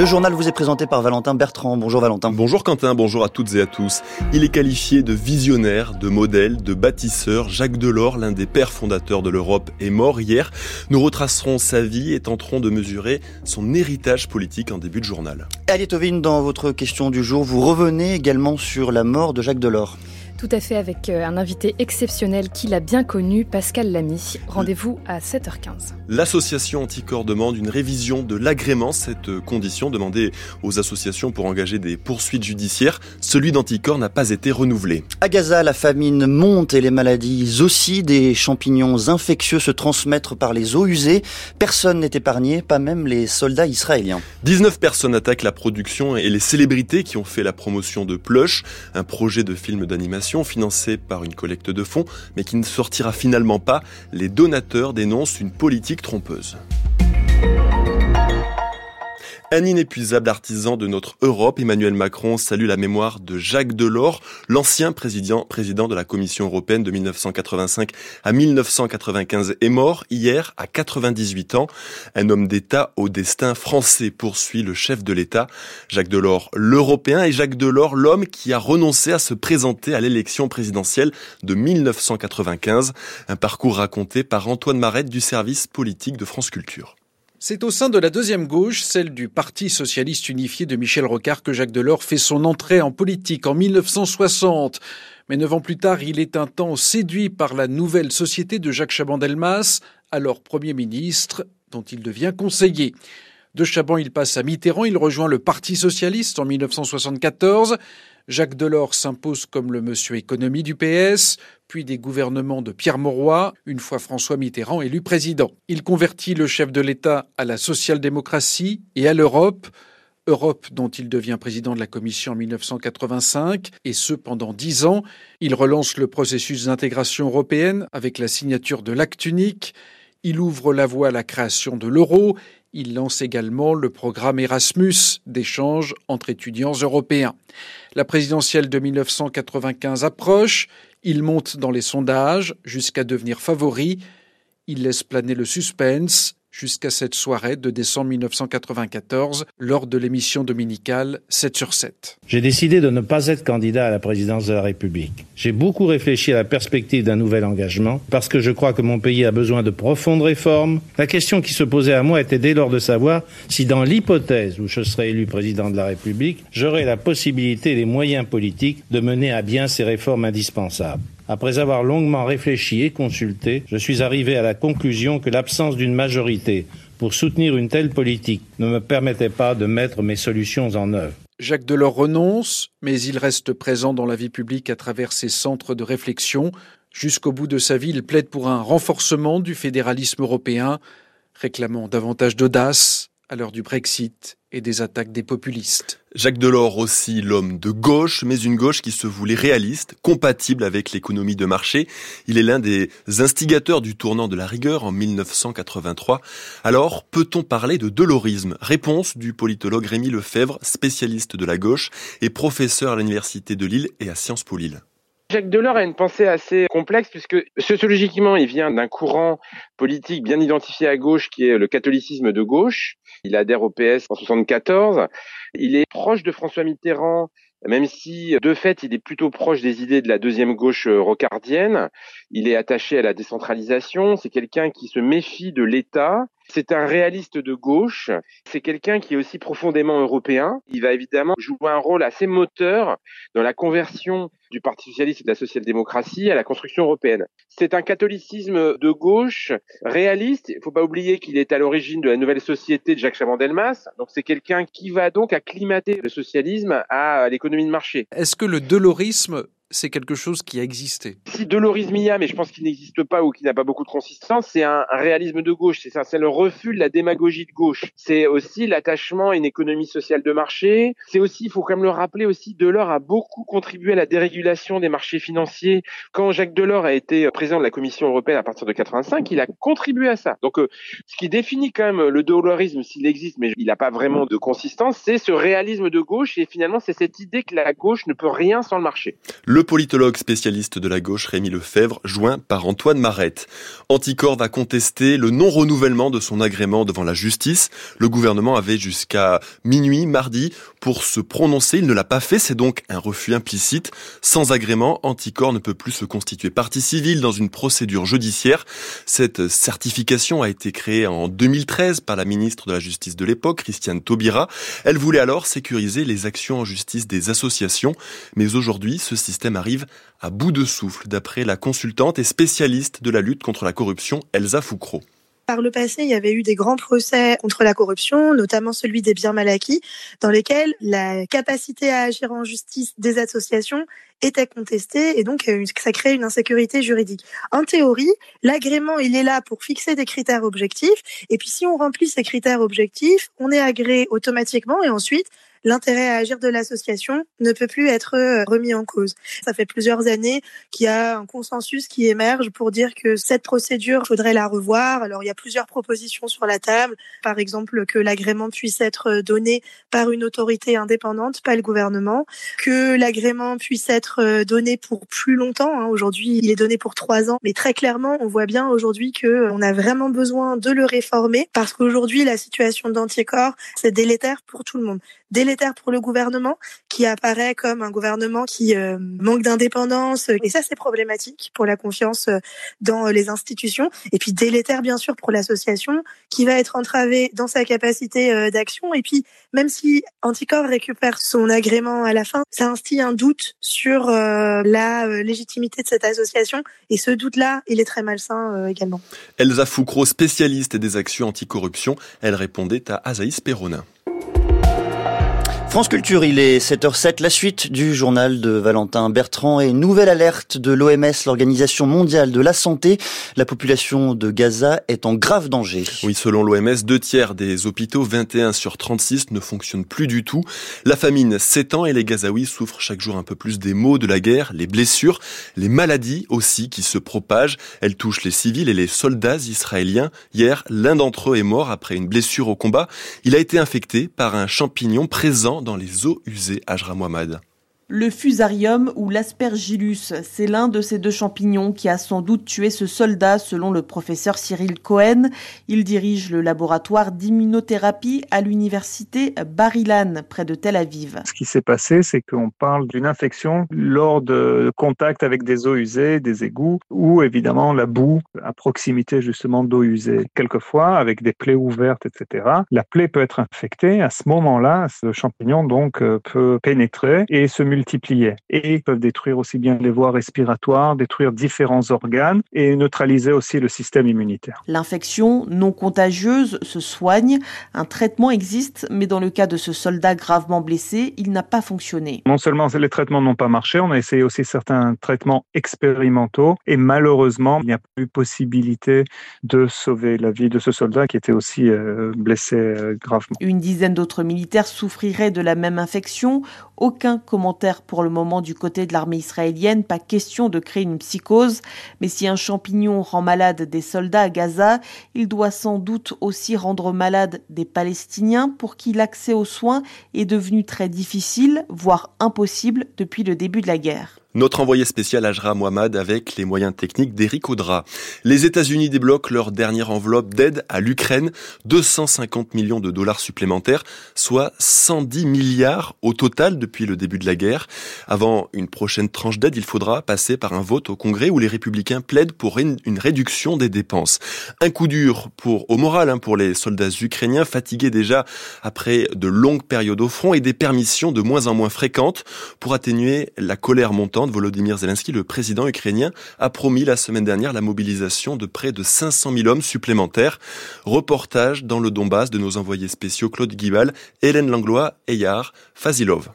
Le journal vous est présenté par Valentin Bertrand. Bonjour Valentin. Bonjour Quentin, bonjour à toutes et à tous. Il est qualifié de visionnaire, de modèle, de bâtisseur. Jacques Delors, l'un des pères fondateurs de l'Europe, est mort hier. Nous retracerons sa vie et tenterons de mesurer son héritage politique en début de journal. Ali Tovin, dans votre question du jour, vous revenez également sur la mort de Jacques Delors. Tout à fait, avec euh, un invité exceptionnel qu'il a bien connu, Pascal Lamy. Rendez-vous à 7h15. L'association Anticor demande une révision de l'agrément. Cette condition demandée aux associations pour engager des poursuites judiciaires, celui d'Anticor n'a pas été renouvelé. À Gaza, la famine monte et les maladies aussi. Des champignons infectieux se transmettent par les eaux usées. Personne n'est épargné, pas même les soldats israéliens. 19 personnes attaquent la production et les célébrités qui ont fait la promotion de Plush, un projet de film d'animation financée par une collecte de fonds, mais qui ne sortira finalement pas. Les donateurs dénoncent une politique trompeuse. Un inépuisable artisan de notre Europe, Emmanuel Macron salue la mémoire de Jacques Delors, l'ancien président, président de la Commission européenne de 1985 à 1995 est mort hier à 98 ans. Un homme d'État au destin français poursuit le chef de l'État, Jacques Delors l'Européen et Jacques Delors l'homme qui a renoncé à se présenter à l'élection présidentielle de 1995. Un parcours raconté par Antoine Marette du service politique de France Culture. C'est au sein de la deuxième gauche, celle du Parti socialiste unifié de Michel Rocard, que Jacques Delors fait son entrée en politique en 1960. Mais neuf ans plus tard, il est un temps séduit par la nouvelle société de Jacques Chaban-Delmas, alors Premier ministre, dont il devient conseiller. De Chaban, il passe à Mitterrand, il rejoint le Parti socialiste en 1974. Jacques Delors s'impose comme le monsieur économie du PS, puis des gouvernements de Pierre Mauroy, une fois François Mitterrand élu président. Il convertit le chef de l'État à la social-démocratie et à l'Europe. Europe dont il devient président de la Commission en 1985, et ce pendant dix ans. Il relance le processus d'intégration européenne avec la signature de l'acte unique. Il ouvre la voie à la création de l'euro il lance également le programme Erasmus d'échange entre étudiants européens. La présidentielle de 1995 approche, il monte dans les sondages jusqu'à devenir favori, il laisse planer le suspense, jusqu'à cette soirée de décembre 1994 lors de l'émission dominicale 7 sur 7. J'ai décidé de ne pas être candidat à la présidence de la République. J'ai beaucoup réfléchi à la perspective d'un nouvel engagement parce que je crois que mon pays a besoin de profondes réformes. La question qui se posait à moi était dès lors de savoir si dans l'hypothèse où je serais élu président de la République, j'aurais la possibilité et les moyens politiques de mener à bien ces réformes indispensables. Après avoir longuement réfléchi et consulté, je suis arrivé à la conclusion que l'absence d'une majorité pour soutenir une telle politique ne me permettait pas de mettre mes solutions en œuvre. Jacques Delors renonce, mais il reste présent dans la vie publique à travers ses centres de réflexion. Jusqu'au bout de sa vie, il plaide pour un renforcement du fédéralisme européen, réclamant davantage d'audace à l'heure du Brexit et des attaques des populistes. Jacques Delors aussi l'homme de gauche, mais une gauche qui se voulait réaliste, compatible avec l'économie de marché. Il est l'un des instigateurs du tournant de la rigueur en 1983. Alors, peut-on parler de Delorisme Réponse du politologue Rémi Lefebvre, spécialiste de la gauche et professeur à l'Université de Lille et à Sciences Po Lille. Jacques Delors a une pensée assez complexe puisque sociologiquement, il vient d'un courant politique bien identifié à gauche qui est le catholicisme de gauche. Il adhère au PS en 74. Il est proche de François Mitterrand même si de fait il est plutôt proche des idées de la deuxième gauche rocardienne, il est attaché à la décentralisation, c'est quelqu'un qui se méfie de l'État, c'est un réaliste de gauche, c'est quelqu'un qui est aussi profondément européen, il va évidemment jouer un rôle assez moteur dans la conversion du Parti socialiste et de la social-démocratie à la construction européenne. C'est un catholicisme de gauche réaliste. Il ne faut pas oublier qu'il est à l'origine de la nouvelle société de Jacques Chaban-Delmas. Donc c'est quelqu'un qui va donc acclimater le socialisme à l'économie de marché. Est-ce que le delorisme c'est quelque chose qui a existé. Si Delorisme y a, mais je pense qu'il n'existe pas ou qu'il n'a pas beaucoup de consistance, c'est un, réalisme de gauche. C'est ça, c'est le refus de la démagogie de gauche. C'est aussi l'attachement à une économie sociale de marché. C'est aussi, il faut quand même le rappeler aussi, Delors a beaucoup contribué à la dérégulation des marchés financiers. Quand Jacques Delors a été président de la Commission européenne à partir de 85, il a contribué à ça. Donc, euh, ce qui définit quand même le Delorisme, s'il existe, mais il n'a pas vraiment de consistance, c'est ce réalisme de gauche et finalement, c'est cette idée que la gauche ne peut rien sans le marché. Le Le politologue spécialiste de la gauche Rémi Lefebvre, joint par Antoine Marette. Anticor va contester le non-renouvellement de son agrément devant la justice. Le gouvernement avait jusqu'à minuit mardi pour se prononcer. Il ne l'a pas fait. C'est donc un refus implicite. Sans agrément, Anticor ne peut plus se constituer partie civile dans une procédure judiciaire. Cette certification a été créée en 2013 par la ministre de la Justice de l'époque, Christiane Taubira. Elle voulait alors sécuriser les actions en justice des associations. Mais aujourd'hui, ce système arrive à bout de souffle, d'après la consultante et spécialiste de la lutte contre la corruption, Elsa Foucro. Par le passé, il y avait eu des grands procès contre la corruption, notamment celui des biens mal acquis, dans lesquels la capacité à agir en justice des associations était contestée et donc euh, ça crée une insécurité juridique. En théorie, l'agrément, il est là pour fixer des critères objectifs et puis si on remplit ces critères objectifs, on est agréé automatiquement et ensuite l'intérêt à agir de l'association ne peut plus être euh, remis en cause. Ça fait plusieurs années qu'il y a un consensus qui émerge pour dire que cette procédure, faudrait la revoir. Alors, il y a plusieurs propositions sur la table. Par exemple, que l'agrément puisse être donné par une autorité indépendante, pas le gouvernement. Que l'agrément puisse être euh, donné pour plus longtemps. Hein. Aujourd'hui, il est donné pour trois ans. Mais très clairement, on voit bien aujourd'hui que euh, on a vraiment besoin de le réformer parce qu'aujourd'hui, la situation d'anticorps, c'est délétère pour tout le monde délétère pour le gouvernement, qui apparaît comme un gouvernement qui euh, manque d'indépendance. Et ça, c'est problématique pour la confiance euh, dans les institutions. Et puis délétère, bien sûr, pour l'association, qui va être entravée dans sa capacité euh, d'action. Et puis, même si Anticor récupère son agrément à la fin, ça instille un doute sur la légitimité de cette association. Et ce doute-là, il est très malsain également. Elsa Foucro, spécialiste des actions anticorruption, elle répondait à Azaïs Perronin. France Culture, il est 7h07, la suite du journal de Valentin Bertrand et nouvelle alerte de l'OMS, l'Organisation mondiale de la santé. La population de Gaza est en grave danger. Oui, selon l'OMS, deux tiers des hôpitaux, 21 sur 36, ne fonctionnent plus du tout. La famine s'étend et les Gazaouis souffrent chaque jour un peu plus des maux de la guerre, les blessures, les maladies aussi qui se propagent. Elles touchent les civils et les soldats israéliens. Hier, l'un d'entre eux est mort après une blessure au combat. Il a été infecté par un champignon présent dans les eaux usées, Ajra Mohamed. Le fusarium ou l'aspergillus, c'est l'un de ces deux champignons qui a sans doute tué ce soldat selon le professeur Cyril Cohen. Il dirige le laboratoire d'immunothérapie à l'université Bar-Ilan près de Tel Aviv. Ce qui s'est passé, c'est qu'on parle d'une infection lors de contact avec des eaux usées, des égouts ou évidemment la boue à proximité justement d'eau usée. Quelquefois avec des plaies ouvertes, etc. La plaie peut être infectée. À ce moment-là, ce champignon donc euh, peut pénétrer et se multiplier multiplier et peuvent détruire aussi bien les voies respiratoires, détruire différents organes et neutraliser aussi le système immunitaire. L'infection non contagieuse se soigne, un traitement existe, mais dans le cas de ce soldat gravement blessé, il n'a pas fonctionné. Non seulement les traitements n'ont pas marché, on a essayé aussi certains traitements expérimentaux et malheureusement, il n'y a plus possibilité de sauver la vie de ce soldat qui était aussi euh, blessé euh, gravement. Une dizaine d'autres militaires souffriraient de la même infection. Aucun commentaire pour le moment du côté de l'armée israélienne, pas question de créer une psychose, mais si un champignon rend malade des soldats à Gaza, il doit sans doute aussi rendre malade des Palestiniens pour qui l'accès aux soins est devenu très difficile, voire impossible depuis le début de la guerre. Notre envoyé spécial Ajra Mohamed avec les moyens techniques d'Eric Audra. Les États-Unis débloquent leur dernière enveloppe d'aide à l'Ukraine, 250 millions de dollars supplémentaires, soit 110 milliards au total depuis le début de la guerre. Avant une prochaine tranche d'aide, il faudra passer par un vote au Congrès où les républicains plaident pour une réduction des dépenses. Un coup dur pour au moral hein, pour les soldats ukrainiens fatigués déjà après de longues périodes au front et des permissions de moins en moins fréquentes pour atténuer la colère montante Volodymyr Zelensky, le président ukrainien, a promis la semaine dernière la mobilisation de près de 500 000 hommes supplémentaires. Reportage dans le Donbass de nos envoyés spéciaux Claude Guibal, Hélène Langlois et Yar Fazilov.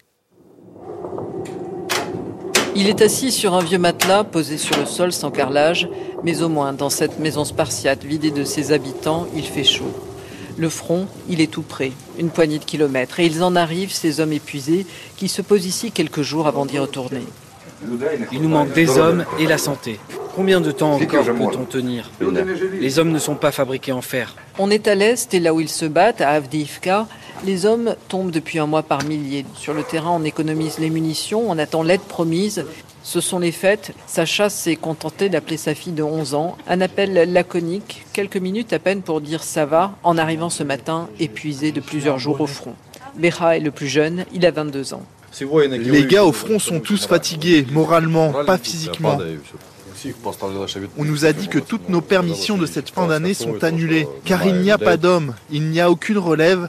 Il est assis sur un vieux matelas posé sur le sol sans carrelage, mais au moins dans cette maison spartiate vidée de ses habitants, il fait chaud. Le front, il est tout près, une poignée de kilomètres, et ils en arrivent, ces hommes épuisés, qui se posent ici quelques jours avant d'y retourner. Il nous manque des hommes et la santé. Combien de temps encore peut-on tenir Les hommes ne sont pas fabriqués en fer. On est à l'est et là où ils se battent, à Avdiivka, les hommes tombent depuis un mois par milliers. Sur le terrain, on économise les munitions, on attend l'aide promise. Ce sont les fêtes. Sacha s'est contenté d'appeler sa fille de 11 ans. Un appel laconique, quelques minutes à peine pour dire ça va, en arrivant ce matin, épuisé de plusieurs jours au front. Beha est le plus jeune, il a 22 ans. Les gars au front sont tous fatigués, moralement, pas physiquement. On nous a dit que toutes nos permissions de cette fin d'année sont annulées, car il n'y a pas d'hommes, il n'y a aucune relève,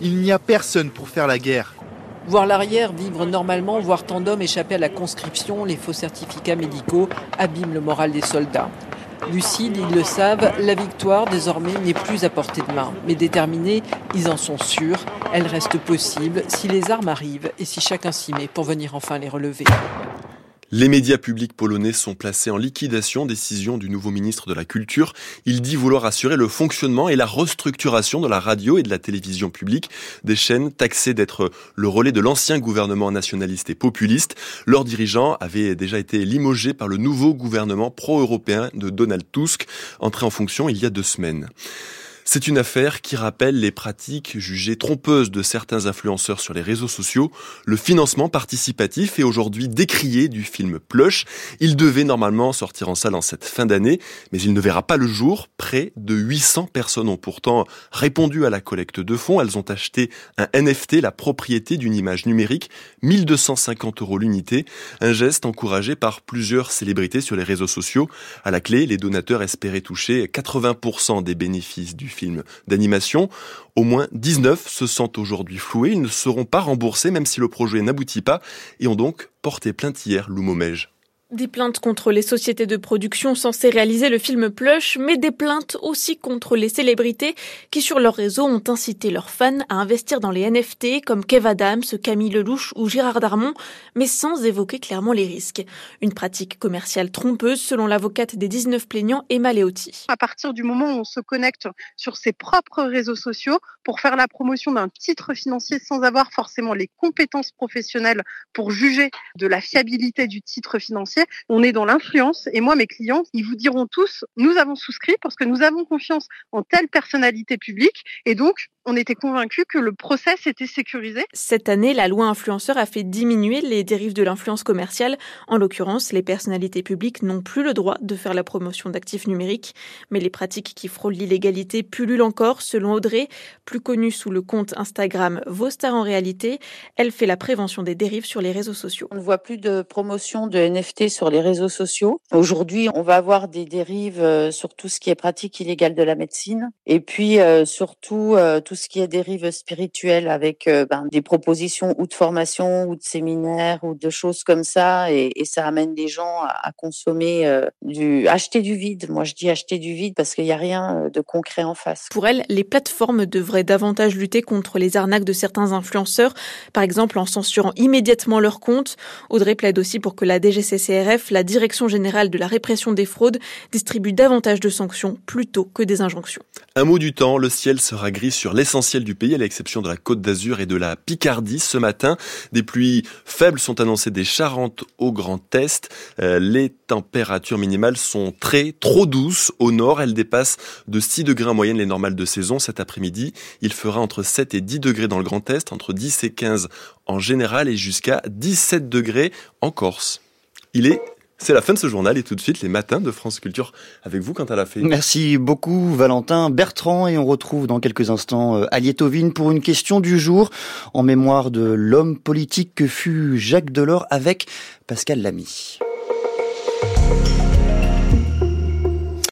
il n'y a personne pour faire la guerre. Voir l'arrière vivre normalement, voir tant d'hommes échapper à la conscription, les faux certificats médicaux abîment le moral des soldats. Lucides, ils le savent, la victoire désormais n'est plus à portée de main. Mais déterminés, ils en sont sûrs, elle reste possible si les armes arrivent et si chacun s'y met pour venir enfin les relever. Les médias publics polonais sont placés en liquidation, décision du nouveau ministre de la Culture. Il dit vouloir assurer le fonctionnement et la restructuration de la radio et de la télévision publique, des chaînes taxées d'être le relais de l'ancien gouvernement nationaliste et populiste. Leurs dirigeants avaient déjà été limogés par le nouveau gouvernement pro-européen de Donald Tusk, entré en fonction il y a deux semaines. C'est une affaire qui rappelle les pratiques jugées trompeuses de certains influenceurs sur les réseaux sociaux. Le financement participatif est aujourd'hui décrié du film Plush. Il devait normalement sortir en salle en cette fin d'année, mais il ne verra pas le jour. Près de 800 personnes ont pourtant répondu à la collecte de fonds. Elles ont acheté un NFT, la propriété d'une image numérique, 1250 euros l'unité. Un geste encouragé par plusieurs célébrités sur les réseaux sociaux. À la clé, les donateurs espéraient toucher 80% des bénéfices du films d'animation. Au moins 19 se sentent aujourd'hui floués. Ils ne seront pas remboursés même si le projet n'aboutit pas et ont donc porté plainte hier, Loumomège. Des plaintes contre les sociétés de production censées réaliser le film Plush, mais des plaintes aussi contre les célébrités qui sur leur réseau ont incité leurs fans à investir dans les NFT comme Kev Adams, Camille Lelouch ou Gérard Darmon, mais sans évoquer clairement les risques. Une pratique commerciale trompeuse selon l'avocate des 19 plaignants Emma Leotti. À partir du moment où on se connecte sur ses propres réseaux sociaux pour faire la promotion d'un titre financier sans avoir forcément les compétences professionnelles pour juger de la fiabilité du titre financier, on est dans l'influence et moi, mes clients, ils vous diront tous, nous avons souscrit parce que nous avons confiance en telle personnalité publique et donc on était convaincu que le process était sécurisé. Cette année, la loi influenceur a fait diminuer les dérives de l'influence commerciale. En l'occurrence, les personnalités publiques n'ont plus le droit de faire la promotion d'actifs numériques, mais les pratiques qui frôlent l'illégalité pullulent encore, selon Audrey, plus connue sous le compte Instagram Vos en réalité. Elle fait la prévention des dérives sur les réseaux sociaux. On ne voit plus de promotion de NFT sur les réseaux sociaux. Aujourd'hui, on va avoir des dérives euh, sur tout ce qui est pratique illégale de la médecine et puis euh, surtout euh, tout ce qui est dérive spirituelle avec euh, ben, des propositions ou de formation ou de séminaires ou de choses comme ça et, et ça amène les gens à, à consommer euh, du acheter du vide. Moi je dis acheter du vide parce qu'il n'y a rien de concret en face. Pour elle, les plateformes devraient davantage lutter contre les arnaques de certains influenceurs, par exemple en censurant immédiatement leurs comptes. Audrey plaide aussi pour que la DGCCRF, la Direction générale de la répression des fraudes, distribue davantage de sanctions plutôt que des injonctions. Un mot du temps, le ciel sera gris sur l'essentiel du pays, à l'exception de la Côte d'Azur et de la Picardie ce matin. Des pluies faibles sont annoncées des Charentes au Grand Est. Euh, les températures minimales sont très, trop douces. Au nord, elles dépassent de 6 degrés en moyenne les normales de saison. Cet après-midi, il fera entre 7 et 10 degrés dans le Grand Est, entre 10 et 15 en général et jusqu'à 17 degrés en Corse. Il est c'est la fin de ce journal et tout de suite les matins de France Culture avec vous a fait. Merci beaucoup Valentin Bertrand et on retrouve dans quelques instants euh, Aliétovine pour une question du jour en mémoire de l'homme politique que fut Jacques Delors avec Pascal Lamy.